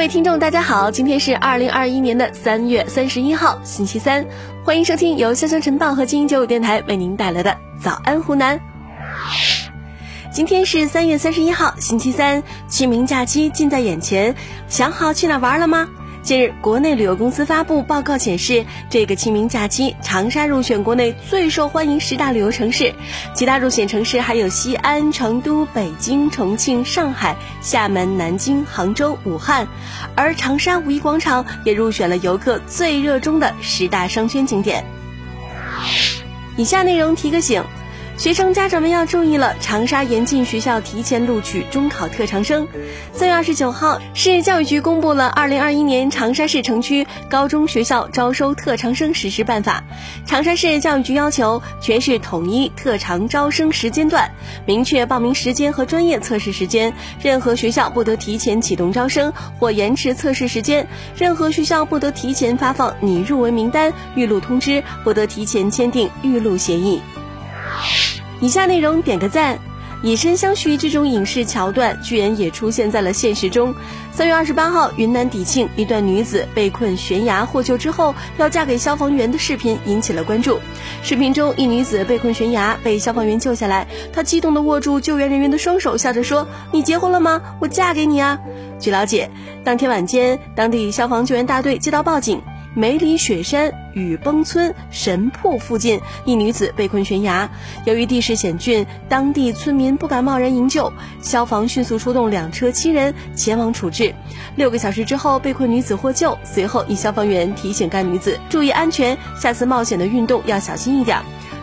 各位听众，大家好，今天是二零二一年的三月三十一号，星期三，欢迎收听由潇湘晨报和精英九五电台为您带来的早安湖南。今天是三月三十一号，星期三，清明假期近在眼前，想好去哪玩了吗？近日，国内旅游公司发布报告显示，这个清明假期，长沙入选国内最受欢迎十大旅游城市，其他入选城市还有西安、成都、北京、重庆、上海、厦门、南京、杭州、武汉，而长沙五一广场也入选了游客最热衷的十大商圈景点。以下内容提个醒。学生家长们要注意了，长沙严禁学校提前录取中考特长生。三月二十九号，市教育局公布了《二零二一年长沙市城区高中学校招收特长生实施办法》。长沙市教育局要求全市统一特长招生时间段，明确报名时间和专业测试时间。任何学校不得提前启动招生或延迟测试时间。任何学校不得提前发放拟入围名单、预录通知，不得提前签订预录协议。以下内容点个赞，以身相许这种影视桥段居然也出现在了现实中。三月二十八号，云南迪庆一段女子被困悬崖获救之后要嫁给消防员的视频引起了关注。视频中，一女子被困悬崖，被消防员救下来，她激动地握住救援人员的双手，笑着说：“你结婚了吗？我嫁给你啊！”据了解，当天晚间，当地消防救援大队接到报警。梅里雪山雨崩村神瀑附近，一女子被困悬崖。由于地势险峻，当地村民不敢贸然营救，消防迅速出动两车七人前往处置。六个小时之后，被困女子获救。随后，一消防员提醒该女子注意安全，下次冒险的运动要小心一点。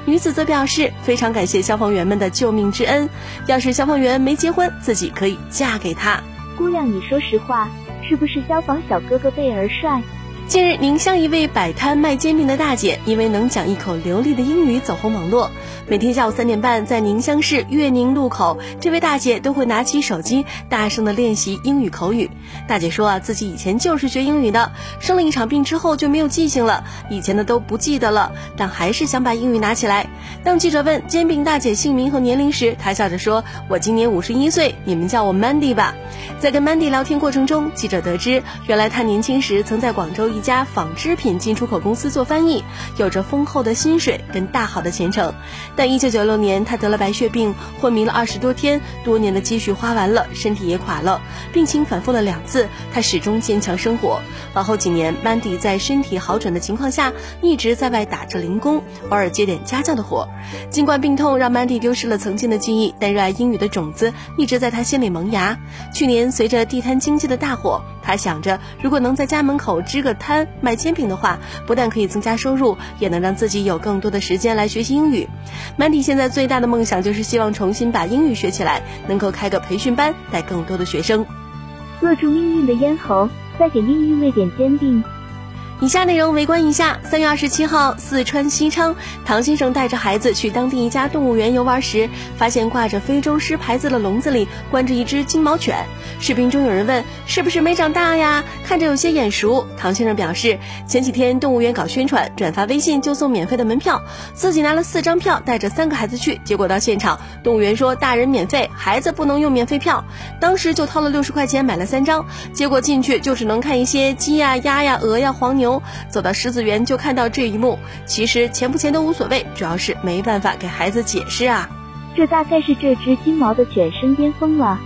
女子则表示非常感谢消防员们的救命之恩，要是消防员没结婚，自己可以嫁给他。姑娘，你说实话，是不是消防小哥哥贝儿帅？近日，宁乡一位摆摊卖煎饼的大姐，因为能讲一口流利的英语走红网络。每天下午三点半，在宁乡市岳宁路口，这位大姐都会拿起手机，大声的练习英语口语。大姐说啊，自己以前就是学英语的，生了一场病之后就没有记性了，以前的都不记得了，但还是想把英语拿起来。当记者问煎饼大姐姓名和年龄时，她笑着说：“我今年五十一岁，你们叫我 Mandy 吧。”在跟 Mandy 聊天过程中，记者得知，原来她年轻时曾在广州。一家纺织品进出口公司做翻译，有着丰厚的薪水跟大好的前程。但一九九六年，他得了白血病，昏迷了二十多天，多年的积蓄花完了，身体也垮了，病情反复了两次，他始终坚强生活。往后几年，Mandy 在身体好转的情况下，一直在外打着零工，偶尔接点家教的活。尽管病痛让 Mandy 丢失了曾经的记忆，但热爱英语的种子一直在他心里萌芽。去年，随着地摊经济的大火。他想着，如果能在家门口支个摊卖煎饼的话，不但可以增加收入，也能让自己有更多的时间来学习英语。Mandy 现在最大的梦想就是希望重新把英语学起来，能够开个培训班，带更多的学生。扼住命运的咽喉，再给命运喂点煎饼。以下内容围观一下。三月二十七号，四川西昌，唐先生带着孩子去当地一家动物园游玩时，发现挂着非洲狮牌子的笼子里关着一只金毛犬。视频中有人问：“是不是没长大呀？看着有些眼熟。”唐先生表示，前几天动物园搞宣传，转发微信就送免费的门票，自己拿了四张票，带着三个孩子去。结果到现场，动物园说大人免费，孩子不能用免费票。当时就掏了六十块钱买了三张，结果进去就只能看一些鸡呀、鸭呀、鹅呀、黄牛。走到狮子园就看到这一幕，其实钱不钱都无所谓，主要是没办法给孩子解释啊。这大概是这只金毛的犬生巅峰了。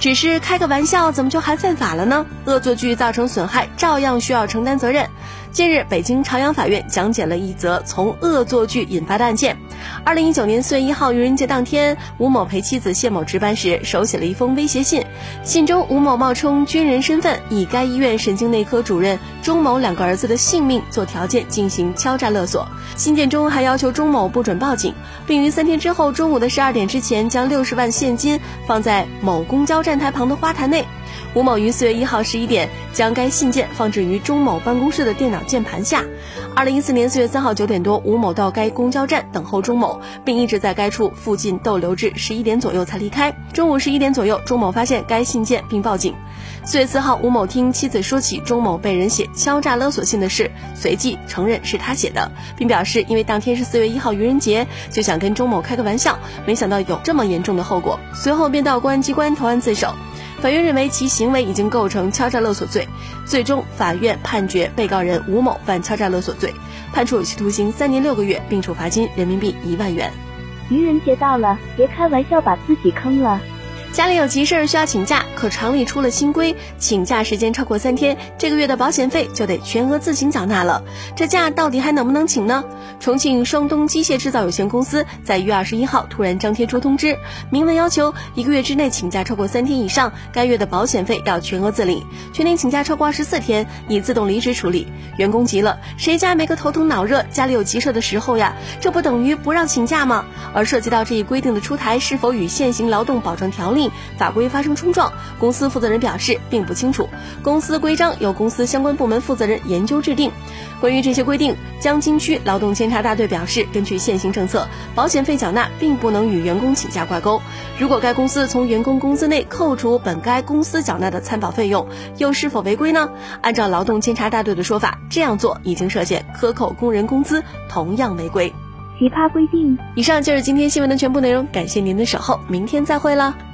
只是开个玩笑，怎么就还犯法了呢？恶作剧造成损害，照样需要承担责任。近日，北京朝阳法院讲解了一则从恶作剧引发的案件。二零一九年四月一号愚人节当天，吴某陪妻子谢某值班时，手写了一封威胁信。信中，吴某冒充军人身份，以该医院神经内科主任钟某两个儿子的性命做条件进行敲诈勒索。信件中还要求钟某不准报警，并于三天之后中午的十二点之前将六十万现金放在某公交站台旁的花坛内。吴某于四月一号十一点将该信件放置于钟某办公室的电脑键盘下。二零一四年四月三号九点多，吴某到该公交站等候钟某，并一直在该处附近逗留至十一点左右才离开。中午十一点左右，钟某发现该信件并报警。四月四号，吴某听妻子说起钟某被人写敲诈勒索信的事，随即承认是他写的，并表示因为当天是四月一号愚人节，就想跟钟某开个玩笑，没想到有这么严重的后果。随后便到公安机关投案自首。法院认为其行为已经构成敲诈勒索罪，最终法院判决被告人吴某犯敲诈勒索罪，判处有期徒刑三年六个月，并处罚金人民币一万元。愚人节到了，别开玩笑把自己坑了。家里有急事儿需要请假，可厂里出了新规，请假时间超过三天，这个月的保险费就得全额自行缴纳了。这假到底还能不能请呢？重庆双东机械制造有限公司在一月二十一号突然张贴出通知，明文要求一个月之内请假超过三天以上，该月的保险费要全额自理；全年请假超过二十四天，以自动离职处理。员工急了，谁家没个头疼脑热、家里有急事的时候呀？这不等于不让请假吗？而涉及到这一规定的出台，是否与现行劳动保障条例？法规发生冲撞，公司负责人表示并不清楚。公司规章由公司相关部门负责人研究制定。关于这些规定，江津区劳动监察大队表示，根据现行政策，保险费缴纳并不能与员工请假挂钩。如果该公司从员工工资内扣除本该公司缴纳的参保费用，又是否违规呢？按照劳动监察大队的说法，这样做已经涉嫌克扣工人工资，同样违规。奇葩规定。以上就是今天新闻的全部内容，感谢您的守候，明天再会了。